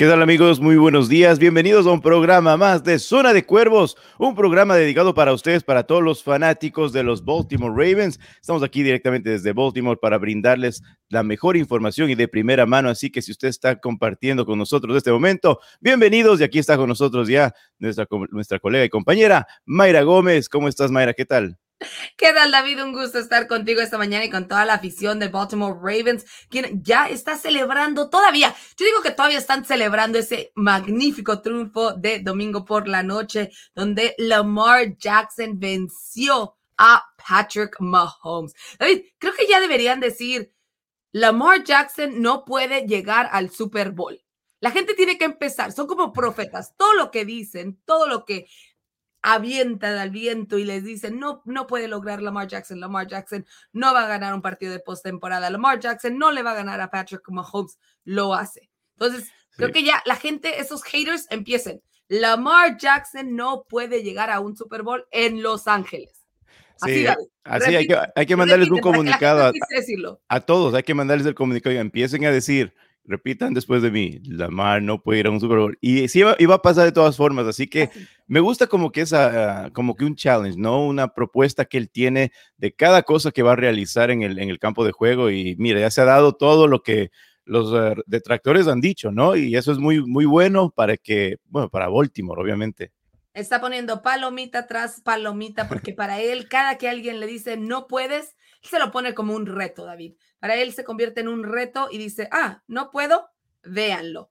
¿Qué tal amigos? Muy buenos días. Bienvenidos a un programa más de Zona de Cuervos, un programa dedicado para ustedes, para todos los fanáticos de los Baltimore Ravens. Estamos aquí directamente desde Baltimore para brindarles la mejor información y de primera mano. Así que si usted está compartiendo con nosotros este momento, bienvenidos. Y aquí está con nosotros ya nuestra, nuestra colega y compañera Mayra Gómez. ¿Cómo estás, Mayra? ¿Qué tal? ¿Qué tal, David? Un gusto estar contigo esta mañana y con toda la afición de Baltimore Ravens, quien ya está celebrando todavía. Yo digo que todavía están celebrando ese magnífico triunfo de domingo por la noche, donde Lamar Jackson venció a Patrick Mahomes. David, creo que ya deberían decir, Lamar Jackson no puede llegar al Super Bowl. La gente tiene que empezar, son como profetas, todo lo que dicen, todo lo que avientan al viento y les dicen, no, no puede lograr Lamar Jackson, Lamar Jackson no va a ganar un partido de postemporada, Lamar Jackson no le va a ganar a Patrick Mahomes, lo hace. Entonces, creo que ya la gente, esos haters empiecen. Lamar Jackson no puede llegar a un Super Bowl en Los Ángeles. Así, así hay, que, hay que mandarles un comunicado a, a, todos, hay que mandarles el comunicado y empiecen a decir, repitan después de mí, Lamar no puede ir a un Super Bowl. Y sí iba, a pasar de todas formas, así que me gusta como que esa, como que un challenge, ¿no? Una propuesta que él tiene de cada cosa que va a realizar en el, en el campo de juego. Y mira, ya se ha dado todo lo que los eh, detractores han dicho, ¿no? Y eso es muy, muy bueno para que, bueno, para Baltimore, obviamente. Está poniendo palomita tras palomita, porque para él, cada que alguien le dice no puedes, se lo pone como un reto, David. Para él se convierte en un reto y dice, ah, no puedo, véanlo.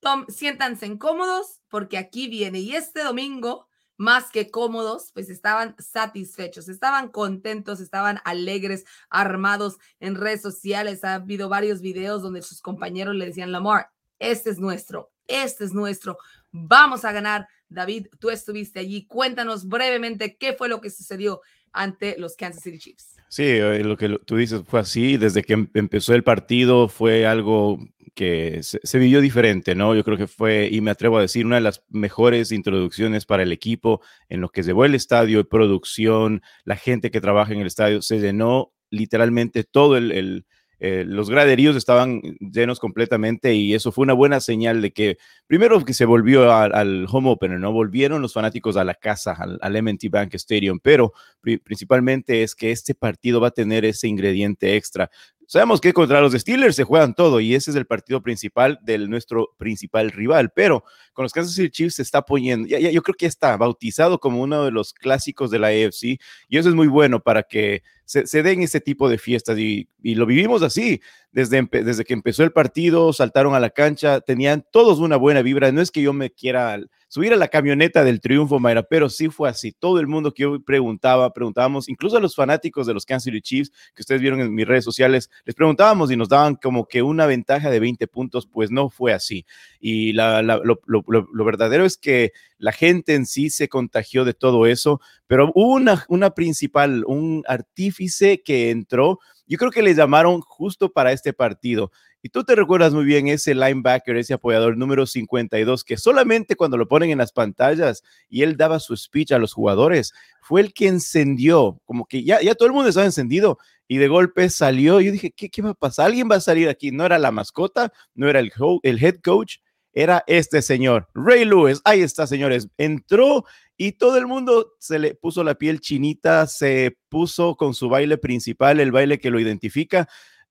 Tom, siéntanse incómodos porque aquí viene. Y este domingo, más que cómodos, pues estaban satisfechos, estaban contentos, estaban alegres, armados en redes sociales. Ha habido varios videos donde sus compañeros le decían, Lamar, este es nuestro, este es nuestro, vamos a ganar. David, tú estuviste allí. Cuéntanos brevemente qué fue lo que sucedió ante los Kansas City Chiefs. Sí, eh, lo que tú dices fue así. Desde que em, empezó el partido fue algo que se, vivió diferente, ¿no? Yo creo que fue, y me atrevo a decir, una de las mejores introducciones para el equipo en lo que llevó el estadio, producción, la gente que trabaja en el estadio, se llenó literalmente todo el eh, los graderíos estaban llenos completamente y eso fue una buena señal de que primero que se volvió al, home opener, ¿no? Volvieron los fanáticos a la casa, al, MT Bank Stadium, pero principalmente es que este partido va a tener ese ingrediente extra. Sabemos que contra los Steelers se juegan todo y ese es el partido principal de nuestro principal rival, pero con los Kansas City Chiefs se está poniendo, ya, yo creo que está bautizado como uno de los clásicos de la AFC y eso es muy bueno para que se, den ese tipo de fiestas y, lo vivimos así. Desde, desde que empezó el partido, saltaron a la cancha, tenían todos una buena vibra. No es que yo me quiera subir a la camioneta del triunfo, Mayra, pero sí fue así. Todo el mundo que yo preguntaba, preguntábamos, incluso a los fanáticos de los Kansas City Chiefs, que ustedes vieron en mis redes sociales, les preguntábamos y nos daban como que una ventaja de 20 puntos, pues no fue así. Y lo, lo, verdadero es que la gente en sí se contagió de todo eso, pero hubo una, una principal, un artífice que entró, yo creo que le llamaron justo para este partido. Y tú te recuerdas muy bien ese linebacker, ese apoyador número 52, que solamente cuando lo ponen en las pantallas y él daba su speech a los jugadores, fue el que encendió, como que ya, ya todo el mundo estaba encendido y de golpe salió. Yo dije, ¿qué, ¿qué va a pasar? Alguien va a salir aquí. No era la mascota, no era el, el head coach, era este señor, Ray Lewis. Ahí está, señores. Entró y todo el mundo se le puso la piel chinita, se puso con su baile principal, el baile que lo identifica.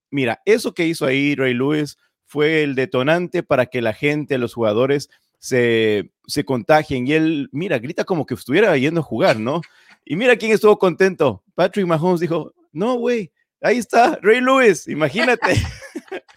Mira, eso que hizo ahí Ray Lewis fue el detonante para que la gente, los jugadores, se, se contagien. Y él, mira, grita como que estuviera yendo a jugar, ¿no? Y mira quién estuvo contento. Patrick Mahomes dijo, no, güey, ahí está, Ray Lewis, imagínate.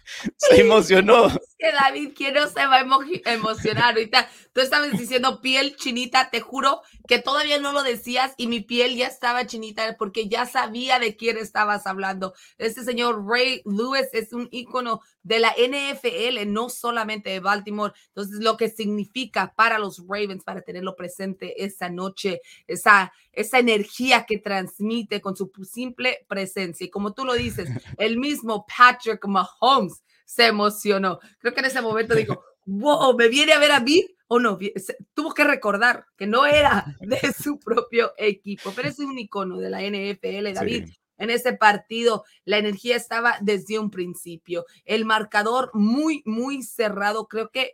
se emocionó. Que David, ¿quién no se va a emocionar? Ahorita tú estabas diciendo piel chinita, te juro que todavía no lo decías y mi piel ya estaba chinita porque ya sabía de quién estabas hablando. Este señor Ray Lewis es un ícono de la NFL, no solamente de Baltimore. Entonces, lo que significa para los Ravens, para tenerlo presente esa noche, esa, esa energía que transmite con su simple presencia. Y como tú lo dices, el mismo Patrick Mahomes se emocionó. Creo que en ese momento dijo, wow, ¿me viene a ver a mí? O no, tuvo que recordar que no era de su propio equipo, pero es un icono de la NFL, David. En ese partido, la energía estaba desde un principio. El marcador muy, muy cerrado. Creo que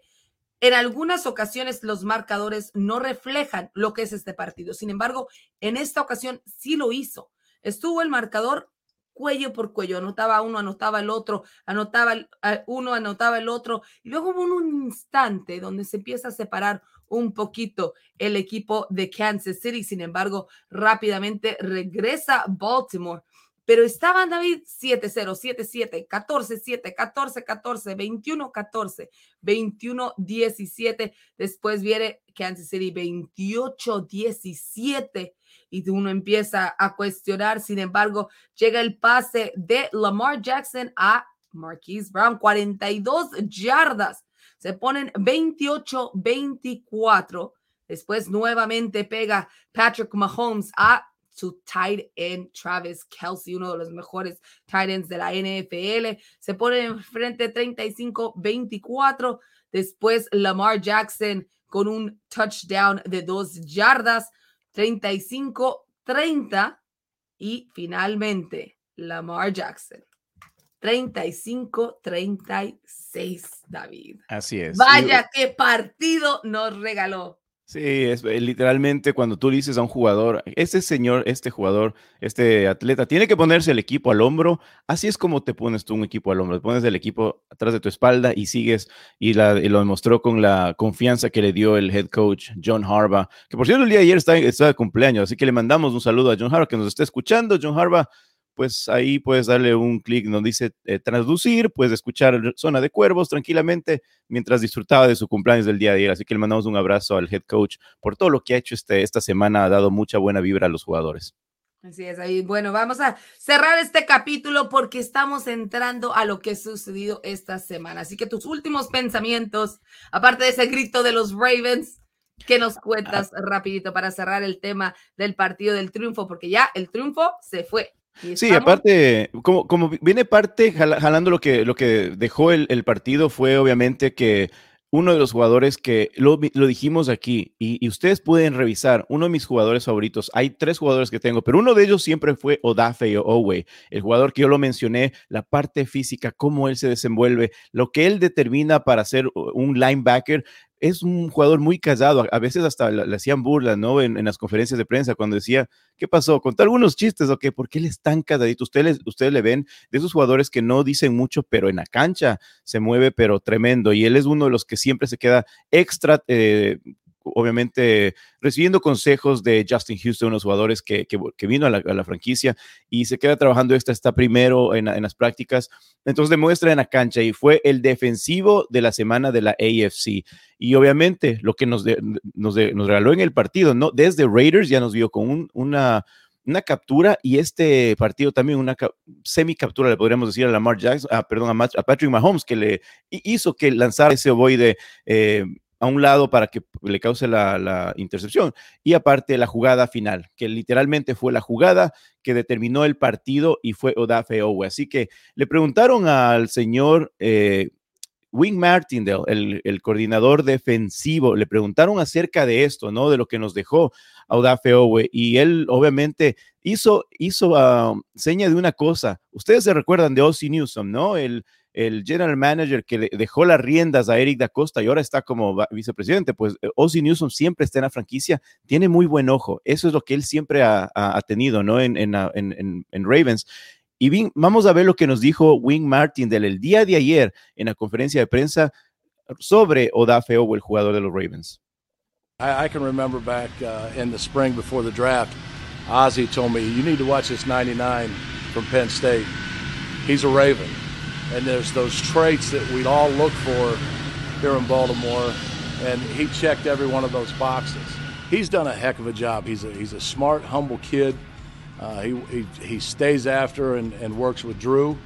En algunas ocasiones los marcadores no reflejan lo que es este partido. Sin embargo, en esta ocasión sí lo hizo. Estuvo el marcador cuello por cuello, anotaba uno, anotaba el otro, anotaba uno, anotaba el otro, y luego hubo un instante donde se empieza a separar un poquito el equipo de Kansas City, sin embargo, rápidamente regresa Baltimore pero estaban David 7-0, 7-7, 14-7, 14-14, 21-14, 21-17. Después viene Kansas City 28-17 y uno empieza a cuestionar. Sin embargo, llega el pase de Lamar Jackson a Marquise Brown, 42 yardas. Se ponen 28-24. Después nuevamente pega Patrick Mahomes a su tight end Travis Kelsey, uno de los mejores tight ends de la NFL. Se pone enfrente 35-24. Después Lamar Jackson con un touchdown de dos yardas, 35-30. Y finalmente Lamar Jackson. 35-36, David. Así es. Vaya, qué partido nos regaló. Sí, es eh, literalmente cuando tú dices a un jugador, este señor, este jugador, este atleta, tiene que ponerse el equipo al hombro. Así es como te pones tú un equipo al hombro. Pones el equipo atrás de tu espalda y sigues. Y, la, lo demostró con la confianza que le dio el head coach John Harbaugh, que por cierto el día de ayer está, está de cumpleaños. Así que le mandamos un saludo a John Harbaugh que nos está escuchando. John Harbaugh, pues ahí puedes darle un clic donde dice eh, traducir, puedes escuchar Zona de Cuervos tranquilamente mientras disfrutaba de su cumpleaños del día de ayer. Así que le mandamos un abrazo al head coach por todo lo que ha hecho este, esta semana, ha dado mucha buena vibra a los jugadores. Así es, ahí. Bueno, vamos a cerrar este capítulo porque estamos entrando a lo que ha sucedido esta semana. Así que tus últimos pensamientos, aparte de ese grito de los Ravens, ¿qué nos cuentas rapidito para cerrar el tema del partido del triunfo? Porque ya el triunfo se fue. Sí, aparte, como, como viene parte jalando lo que, lo que dejó el, el, partido fue obviamente que uno de los jugadores que lo, lo dijimos aquí y, y, ustedes pueden revisar, uno de mis jugadores favoritos, hay tres jugadores que tengo, pero uno de ellos siempre fue Odafe o Owe, el jugador que yo lo mencioné, la parte física, cómo él se desenvuelve, lo que él determina para ser un linebacker, es un jugador muy callado, a veces hasta le, hacían burla, ¿no? En, las conferencias de prensa cuando decía, ¿qué pasó? Contó algunos chistes, ¿o qué? ¿Por qué él es tan calladito? Ustedes, ustedes le ven de esos jugadores que no dicen mucho, pero en la cancha se mueve, pero tremendo. Y él es uno de los que siempre se queda extra eh, obviamente recibiendo consejos de Justin Houston, unos jugadores que, que, vino a la, franquicia y se queda trabajando esta, está primero en, en, las prácticas. Entonces demuestra en la cancha y fue el defensivo de la semana de la AFC. Y obviamente lo que nos, nos, nos, regaló en el partido, ¿no? Desde Raiders ya nos vio con una, una captura y este partido también una semi captura, le podríamos decir a Lamar Jackson, ah, perdón, a, a, Patrick Mahomes, que le hizo que lanzara ese ovoide eh, a un lado para que le cause la, intercepción. Y aparte la jugada final, que literalmente fue la jugada que determinó el partido y fue Odafe Owe. Así que le preguntaron al señor eh, Wing Martindale, el, coordinador defensivo, le preguntaron acerca de esto, ¿no? De lo que nos dejó Odafe Owe. Y él obviamente hizo, hizo ah, seña de una cosa. Ustedes se recuerdan de Ozzy Newsom, ¿no? El, el general manager que le dejó las riendas a Eric da Costa y ahora está como vicepresidente, pues eh, Ozzy Newsom siempre está en la franquicia, tiene muy buen ojo. Eso es lo que él siempre ha, tenido, ¿no? En, en, en, Ravens. Y vamos a ver lo que nos dijo Wing Martin del el día de ayer en la conferencia de prensa sobre Odafe el jugador de los Ravens. I, I can remember back uh, in the spring before the draft, Ozzy told me, you need to watch this 99 from Penn State. He's a Raven. And there's those traits that we'd all look for here in Baltimore, and he checked every one of those boxes. He's done a heck of a job. He's a, he's a smart, humble kid. Uh, he, he, he stays after and, and works with Drew,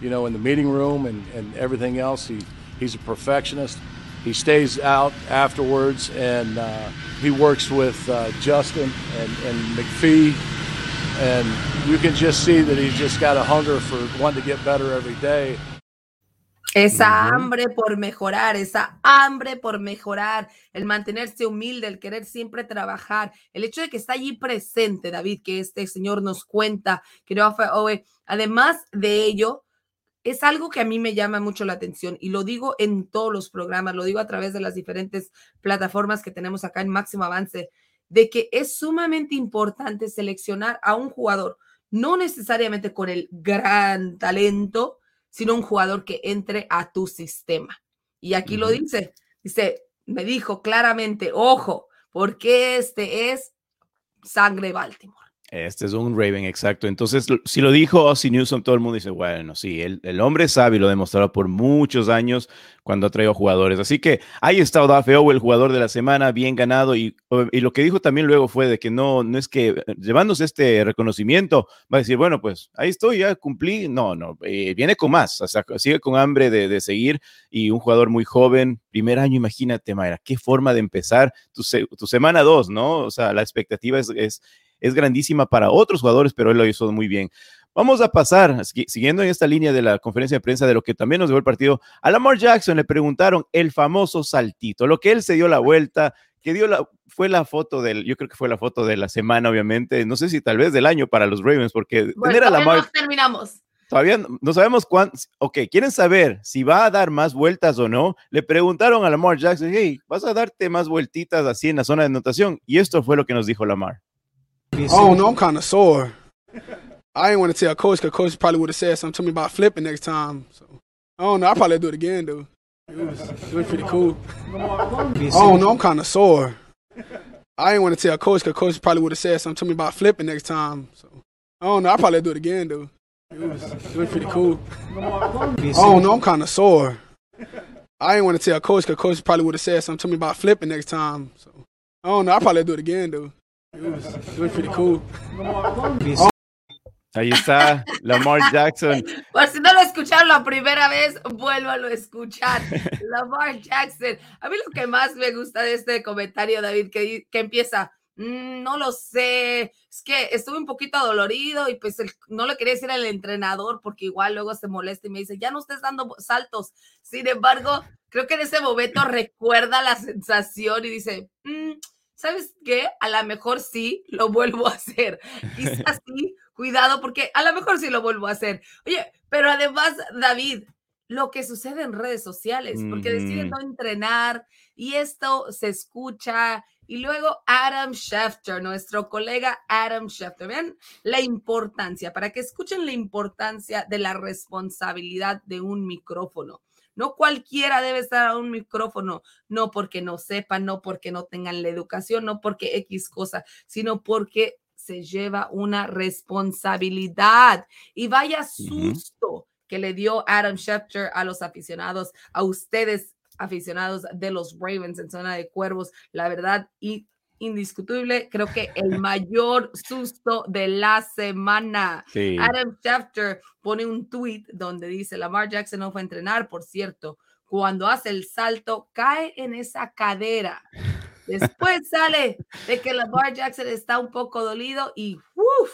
you know, in the meeting room and, and everything else. He, he's a perfectionist. He stays out afterwards and uh, he works with uh, Justin and, and McPhee. And you can just see that he's just got a hunger for wanting to get better every day. Esa hambre por mejorar, esa hambre por mejorar, el mantenerse humilde, el querer siempre trabajar, el hecho de que está allí presente, David, que este señor nos cuenta, que no fue, además de ello, es algo que a mí me llama mucho la atención y lo digo en todos los programas, lo digo a través de las diferentes plataformas que tenemos acá en Máximo Avance, de que es sumamente importante seleccionar a un jugador, no necesariamente con el gran talento, sino un jugador que entre a tu sistema. Y aquí lo dice, dice, me dijo claramente, ojo, porque este es sangre Baltimore. Este es un Raven, exacto. Entonces, si lo dijo Ozzy Newsom, todo el mundo dice, bueno, sí, el, el hombre sabe y lo ha demostrado por muchos años cuando ha traído jugadores. Así que ahí está Odafeo, el jugador de la semana, bien ganado. Y, y, lo que dijo también luego fue de que no, no es que eh, llevándose este reconocimiento, va a decir, bueno, pues ahí estoy, ya cumplí. No, no, eh, viene con más, o sea, sigue con hambre de, de, seguir. Y un jugador muy joven, primer año, imagínate, Mayra, qué forma de empezar tu, tu semana dos, ¿no? O sea, la expectativa es, es es grandísima para otros jugadores, pero él lo hizo muy bien. Vamos a pasar, siguiendo en esta línea de la conferencia de prensa de lo que también nos dio el partido, a Lamar Jackson le preguntaron el famoso saltito, lo que él se dio la vuelta, que dio la, fue la foto del, yo creo que fue la foto de la semana, obviamente, no sé si tal vez del año para los Ravens, porque bueno, tener a Lamar... No terminamos. Todavía no sabemos cuántos. Ok, ¿quieren saber si va a dar más vueltas o no? Le preguntaron a Lamar Jackson, hey, ¿vas a darte más vueltitas así en la zona de anotación? Y esto fue lo que nos dijo Lamar. Oh no, I'm kind of sore. I didn't want to tell coach because coach probably would have said something to me about flipping next time. So I don't know. I probably do it again though. It was, it was pretty cool. Oh no, I'm kind of sore. I didn't want to tell coach because coach probably would have said something to me about flipping next time. So I don't know. I probably do it again though. It was, it was pretty cool. Oh no, I'm kind of sore. I didn't want to tell coach because coach probably would have said something to me about flipping next time. So I don't know. I probably do it again though. Ahí está Lamar Jackson. Por si no lo escucharon la primera vez, vuélvalo a escuchar. Lamar Jackson. A mí lo que más me gusta de este comentario, David, que, que empieza, mmm, no lo sé, es que estuve un poquito dolorido y pues el, no le quería decir al entrenador porque igual luego se molesta y me dice, ya no estés dando saltos. Sin embargo, creo que en ese momento recuerda la sensación y dice, mmm, ¿sabes qué? A lo mejor sí lo vuelvo a hacer. Quizás sí, cuidado, porque a lo mejor sí lo vuelvo a hacer. Oye, pero además, David, lo que sucede en redes sociales, porque deciden no entrenar y esto se escucha. Y luego Adam Schefter, nuestro colega Adam Schefter, vean la importancia, para que escuchen la importancia de la responsabilidad de un micrófono. No cualquiera debe estar a un micrófono, no porque no sepan, no porque no tengan la educación, no porque X cosa, sino porque se lleva una responsabilidad. Y vaya susto que le dio Adam Schefter a los aficionados, a ustedes aficionados de los Ravens en zona de cuervos, la verdad, y indiscutible, creo que el mayor susto de la semana. Adam Schefter pone un tweet donde dice, Lamar Jackson no fue a entrenar, por cierto, cuando hace el salto, cae en esa cadera. Después sale de que Lamar Jackson está un poco dolido y ¡uf!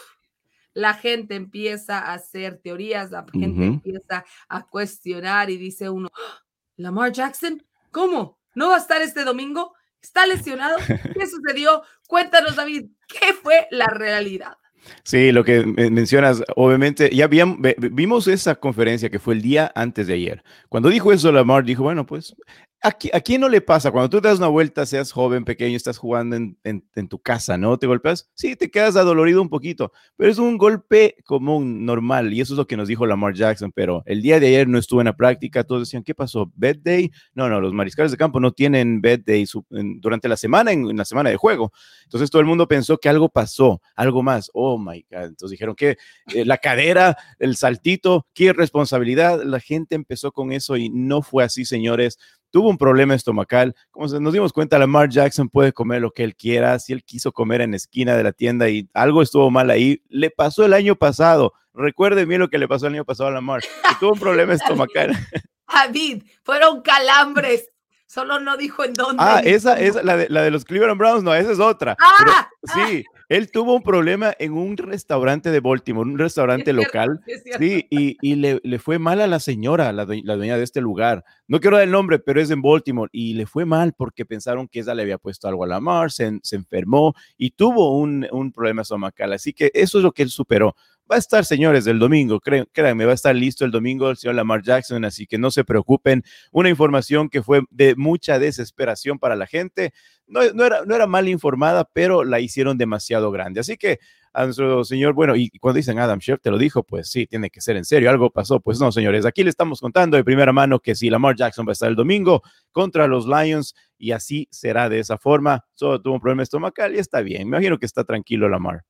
la gente empieza a hacer teorías, la gente empieza a cuestionar y dice uno, ¡Ah! Lamar Jackson, ¿cómo? ¿No va a estar este domingo? ¿Está lesionado? ¿Qué sucedió? Cuéntanos, David, ¿qué fue la realidad? Sí, lo que mencionas, obviamente, ya vimos esa conferencia que fue el día antes de ayer. Cuando dijo eso, Lamar dijo, bueno, pues ¿A, quién no le pasa? Cuando tú te das una vuelta, seas joven, pequeño, estás jugando en, en, tu casa, ¿no? ¿Te golpeas? Sí, te quedas adolorido un poquito, pero es un golpe común, normal, y eso es lo que nos dijo Lamar Jackson, pero el día de ayer no estuvo en la práctica, todos decían, ¿qué pasó? ¿Bed day? No, no, los mariscales de campo no tienen bed day durante la semana, en, la semana de juego. Entonces todo el mundo pensó que algo pasó, algo más. Oh, my God. Entonces dijeron que eh, la cadera, el saltito, qué responsabilidad. La gente empezó con eso y no fue así, señores tuvo un problema estomacal. Como nos dimos cuenta, Lamar Jackson puede comer lo que él quiera. Si él quiso comer en la esquina de la tienda y algo estuvo mal ahí, le pasó el año pasado. Recuerde bien lo que le pasó el año pasado a Lamar. tuvo un problema estomacal. David, fueron calambres. Solo no dijo en dónde. Ah, esa es la de, la de los Cleveland Browns, no, esa es otra. Ah, sí, él tuvo un problema en un restaurante de Baltimore, un restaurante local. sí, y, y le, le, fue mal a la señora, la, la, dueña de este lugar. No quiero dar el nombre, pero es en Baltimore. Y le fue mal porque pensaron que ella le había puesto algo a la mar, se, se enfermó y tuvo un, un problema estomacal. Así que eso es lo que él superó. Va a estar, señores, el domingo, créanme, va a estar listo el domingo el señor Lamar Jackson, así que no se preocupen. Una información que fue de mucha desesperación para la gente. No, era, no era mal informada, pero la hicieron demasiado grande. Así que a nuestro señor, bueno, y cuando dicen Adam Chef te lo dijo, pues sí, tiene que ser en serio, algo pasó. Pues no, señores, aquí le estamos contando de primera mano que si Lamar Jackson va a estar el domingo contra los Lions y así será de esa forma. Solo tuvo un problema estomacal y está bien. Me imagino que está tranquilo Lamar.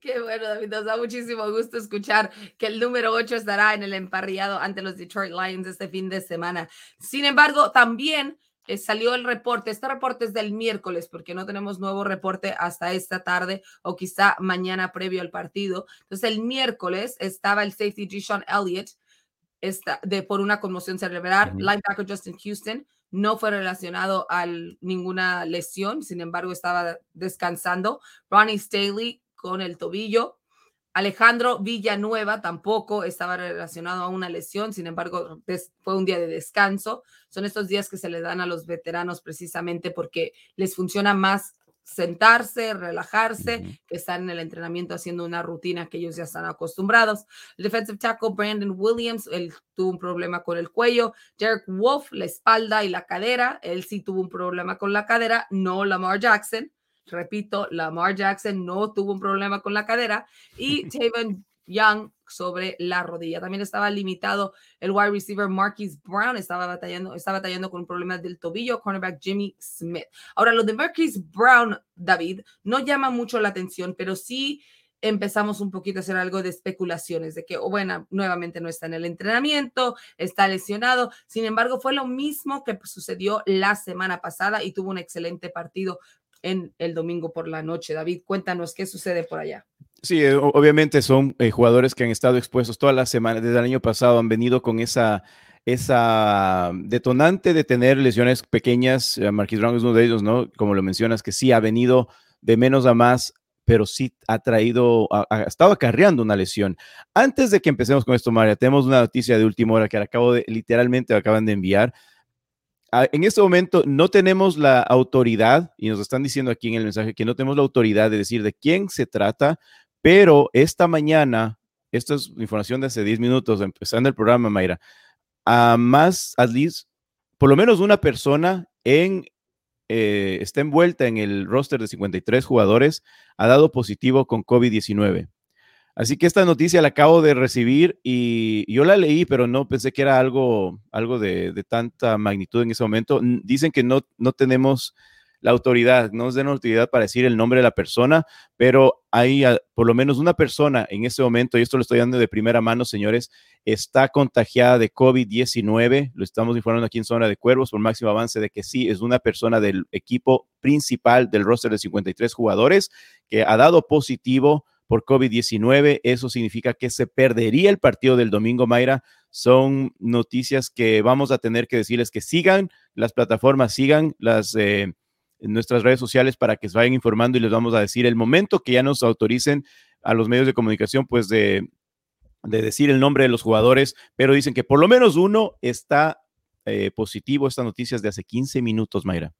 Qué bueno, David. Nos da muchísimo gusto escuchar que el número 8 estará en el emparrillado ante los Detroit Lions este fin de semana. Sin embargo, también eh, salió el reporte. Este reporte es del miércoles porque no tenemos nuevo reporte hasta esta tarde o quizá mañana previo al partido. Entonces, el miércoles estaba el safety G. Sean Elliott esta, de, por una conmoción cerebral. Linebacker Justin Houston no fue relacionado a ninguna lesión, sin embargo, estaba descansando. Ronnie Staley con el tobillo. Alejandro Villanueva tampoco estaba relacionado a una lesión, sin embargo, fue un día de descanso. Son estos días que se le dan a los veteranos precisamente porque les funciona más sentarse, relajarse, que están en el entrenamiento haciendo una rutina que ellos ya están acostumbrados. El defensive tackle Brandon Williams, él tuvo un problema con el cuello. Derek Wolf, la espalda y la cadera, él sí tuvo un problema con la cadera, no Lamar Jackson. Repito, Lamar Jackson no tuvo un problema con la cadera y Tavon Young sobre la rodilla. También estaba limitado el wide receiver Marquis Brown, estaba batallando, estaba batallando con un problema del tobillo, cornerback Jimmy Smith. Ahora, lo de Marquis Brown, David, no llama mucho la atención, pero sí empezamos un poquito a hacer algo de especulaciones de que, oh, bueno, nuevamente no está en el entrenamiento, está lesionado. Sin embargo, fue lo mismo que sucedió la semana pasada y tuvo un excelente partido en el domingo por la noche. David, cuéntanos qué sucede por allá. Sí, eh, obviamente son eh, jugadores que han estado expuestos todas las semanas, desde el año pasado han venido con esa, esa detonante de tener lesiones pequeñas. Eh, Marquis Brown es uno de ellos, ¿no? Como lo mencionas, que sí ha venido de menos a más, pero sí ha traído, ha, estado acarreando una lesión. Antes de que empecemos con esto, María, tenemos una noticia de última hora que acabo de, literalmente acaban de enviar en este momento no tenemos la autoridad, y nos están diciendo aquí en el mensaje que no tenemos la autoridad de decir de quién se trata, pero esta mañana, esta es información de hace 10 minutos, empezando el programa, Mayra, a más, at least, por lo menos una persona en, eh, está envuelta en el roster de 53 jugadores, ha dado positivo con COVID-19. Así que esta noticia la acabo de recibir y yo la leí, pero no pensé que era algo, algo de, tanta magnitud en ese momento. Dicen que no, no tenemos la autoridad, no nos den autoridad para decir el nombre de la persona, pero hay por lo menos una persona en este momento, y esto lo estoy dando de primera mano, señores, está contagiada de COVID-19. Lo estamos informando aquí en Zona de Cuervos por máximo avance de que sí, es una persona del equipo principal del roster de 53 jugadores que ha dado positivo por COVID-19. Eso significa que se perdería el partido del domingo, Mayra. Son noticias que vamos a tener que decirles que sigan las plataformas, sigan las eh, nuestras redes sociales para que se vayan informando y les vamos a decir el momento que ya nos autoricen a los medios de comunicación, pues de, decir el nombre de los jugadores, pero dicen que por lo menos uno está eh, positivo. Estas noticias de hace 15 minutos, Mayra.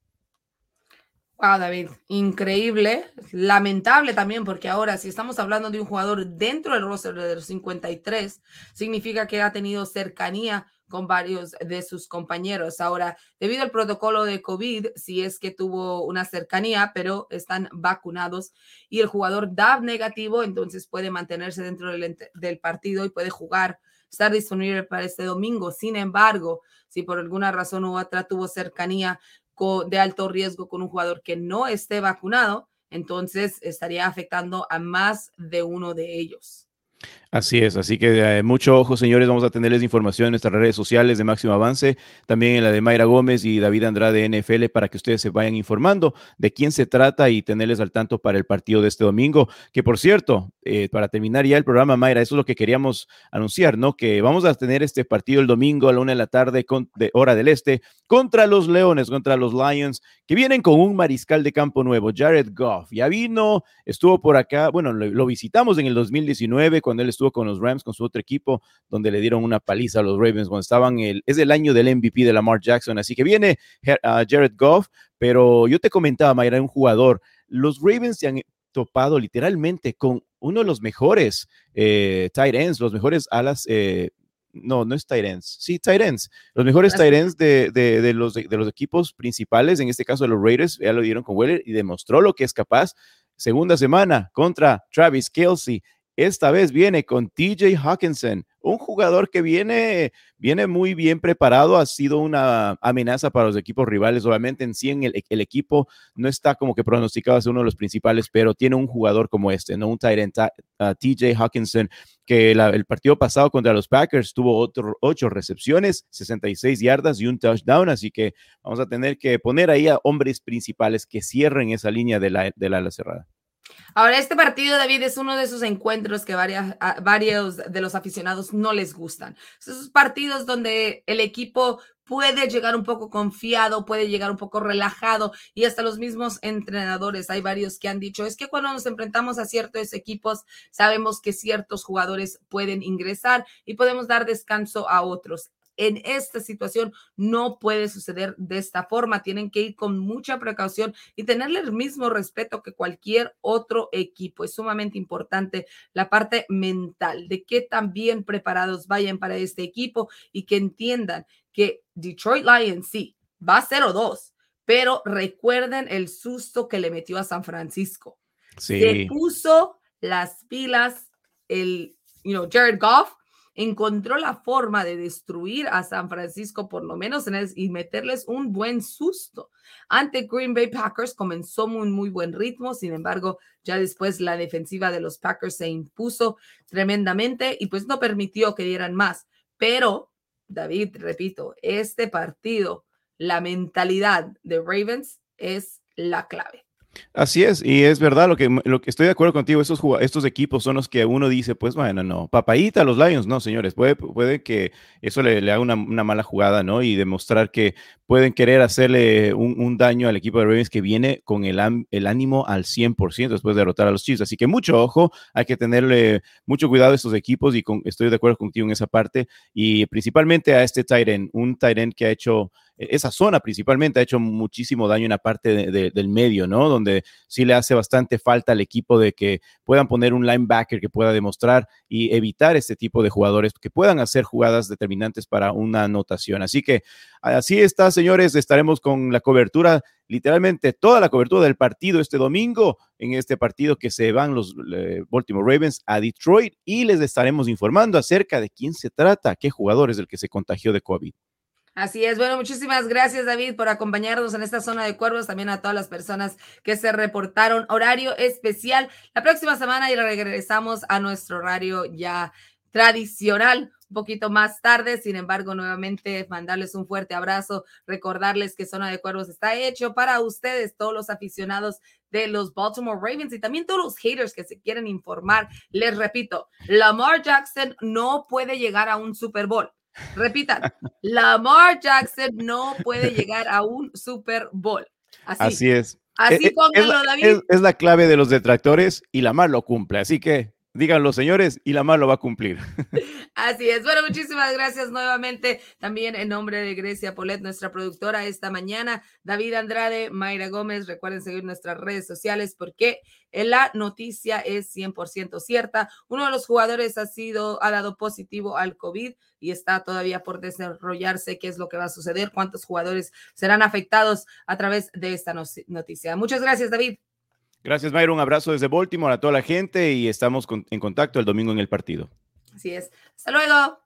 Wow, David, increíble, lamentable también, porque ahora si estamos hablando de un jugador dentro del roster de los 53, significa que ha tenido cercanía con varios de sus compañeros. Ahora, debido al protocolo de COVID, si es que tuvo una cercanía, pero están vacunados y el jugador da negativo, entonces puede mantenerse dentro del partido y puede jugar, estar disponible para este domingo. Sin embargo, si por alguna razón u otra tuvo cercanía de alto riesgo con un jugador que no esté vacunado, entonces estaría afectando a más de uno de ellos. Así es, así que eh, mucho ojo, señores. Vamos a tenerles información en nuestras redes sociales de Máximo Avance, también en la de Mayra Gómez y David Andrade NFL, para que ustedes se vayan informando de quién se trata y tenerles al tanto para el partido de este domingo. Que por cierto, eh, para terminar ya el programa, Mayra, eso es lo que queríamos anunciar, ¿no? Que vamos a tener este partido el domingo a la una de la tarde, con, de hora del este, contra los Leones, contra los Lions, que vienen con un mariscal de campo nuevo, Jared Goff. Ya vino, estuvo por acá, bueno, lo, lo visitamos en el 2019 cuando él estuvo con los Rams, con su otro equipo, donde le dieron una paliza a los Ravens cuando estaban, el, es el año del MVP de Lamar Jackson, así que viene uh, Jared Goff, pero yo te comentaba, Mayra, un jugador, los Ravens se han topado literalmente con uno de los mejores eh, tight ends, los mejores alas eh, no, no es Tyrants, sí, Tyrants, los mejores Tyrants de, de, los, de, los equipos principales, en este caso de los Raiders, ya lo dieron con Weller y demostró lo que es capaz. Segunda semana contra Travis Kelsey. Esta vez viene con TJ Hawkinson, un jugador que viene, viene muy bien preparado, ha sido una amenaza para los equipos rivales. Obviamente en sí el, equipo no está como que pronosticado a uno de los principales, pero tiene un jugador como este, ¿no? Un Tyrant, TJ Hawkinson, que el partido pasado contra los Packers tuvo otro, ocho recepciones, 66 yardas y un touchdown, así que vamos a tener que poner ahí a hombres principales que cierren esa línea de la, de la ala cerrada. Ahora, este partido, David, es uno de esos encuentros que varios de los aficionados no les gustan. Esos partidos donde el equipo puede llegar un poco confiado, puede llegar un poco relajado y hasta los mismos entrenadores, hay varios que han dicho, es que cuando nos enfrentamos a ciertos equipos, sabemos que ciertos jugadores pueden ingresar y podemos dar descanso a otros en esta situación no puede suceder de esta forma. Tienen que ir con mucha precaución y tenerle el mismo respeto que cualquier otro equipo. Es sumamente importante la parte mental de que tan bien preparados vayan para este equipo y que entiendan que Detroit Lions sí va a 0-2, pero recuerden el susto que le metió a San Francisco. Sí. Se puso las pilas el, you know, Jared Goff encontró la forma de destruir a San Francisco, por lo menos, en y meterles un buen susto. Ante Green Bay Packers comenzó muy, muy buen ritmo, sin embargo, ya después la defensiva de los Packers se impuso tremendamente y pues no permitió que dieran más. Pero, David, repito, este partido, la mentalidad de Ravens es la clave. Así es, y es verdad lo que, lo que estoy de acuerdo contigo, estos, estos equipos son los que uno dice, pues bueno, no, papayita los Lions, no, señores, puede, puede que eso le, haga una, mala jugada, ¿no? Y demostrar que pueden querer hacerle un, daño al equipo de Ravens que viene con el, el ánimo al 100% después de derrotar a los Chiefs. Así que mucho ojo, hay que tenerle mucho cuidado a estos equipos y estoy de acuerdo contigo en esa parte y principalmente a este Tyren, un Tyren que ha hecho esa zona principalmente ha hecho muchísimo daño en la parte del medio, ¿no? Donde sí le hace bastante falta al equipo de que puedan poner un linebacker que pueda demostrar y evitar este tipo de jugadores que puedan hacer jugadas determinantes para una anotación. Así que así está, señores, estaremos con la cobertura, literalmente toda la cobertura del partido este domingo, en este partido que se van los Baltimore Ravens a Detroit y les estaremos informando acerca de quién se trata, qué jugador es el que se contagió de COVID. Así es. Bueno, muchísimas gracias, David, por acompañarnos en esta zona de cuervos. También a todas las personas que se reportaron. Horario especial. La próxima semana y regresamos a nuestro horario ya tradicional, un poquito más tarde. Sin embargo, nuevamente mandarles un fuerte abrazo, recordarles que Zona de Cuervos está hecho para ustedes, todos los aficionados de los Baltimore Ravens y también todos los haters que se quieren informar. Les repito, Lamar Jackson no puede llegar a un Super Bowl. Repitan, Lamar Jackson no puede llegar a un Super Bowl. Así, es. Así es, pónganlo, David. Es, la clave de los detractores y Lamar lo cumple. Así que díganlo, señores, y Lamar lo va a cumplir. Así es. Bueno, muchísimas gracias nuevamente. También en nombre de Grecia Polet, nuestra productora esta mañana, David Andrade, Mayra Gómez. Recuerden seguir nuestras redes sociales porque la noticia es 100% cierta. Uno de los jugadores ha sido, ha dado positivo al COVID y está todavía por desarrollarse qué es lo que va a suceder, cuántos jugadores serán afectados a través de esta noticia. Muchas gracias, David. Gracias, Mayra. Un abrazo desde Baltimore a toda la gente y estamos en contacto el domingo en el partido. Así es. Hasta luego.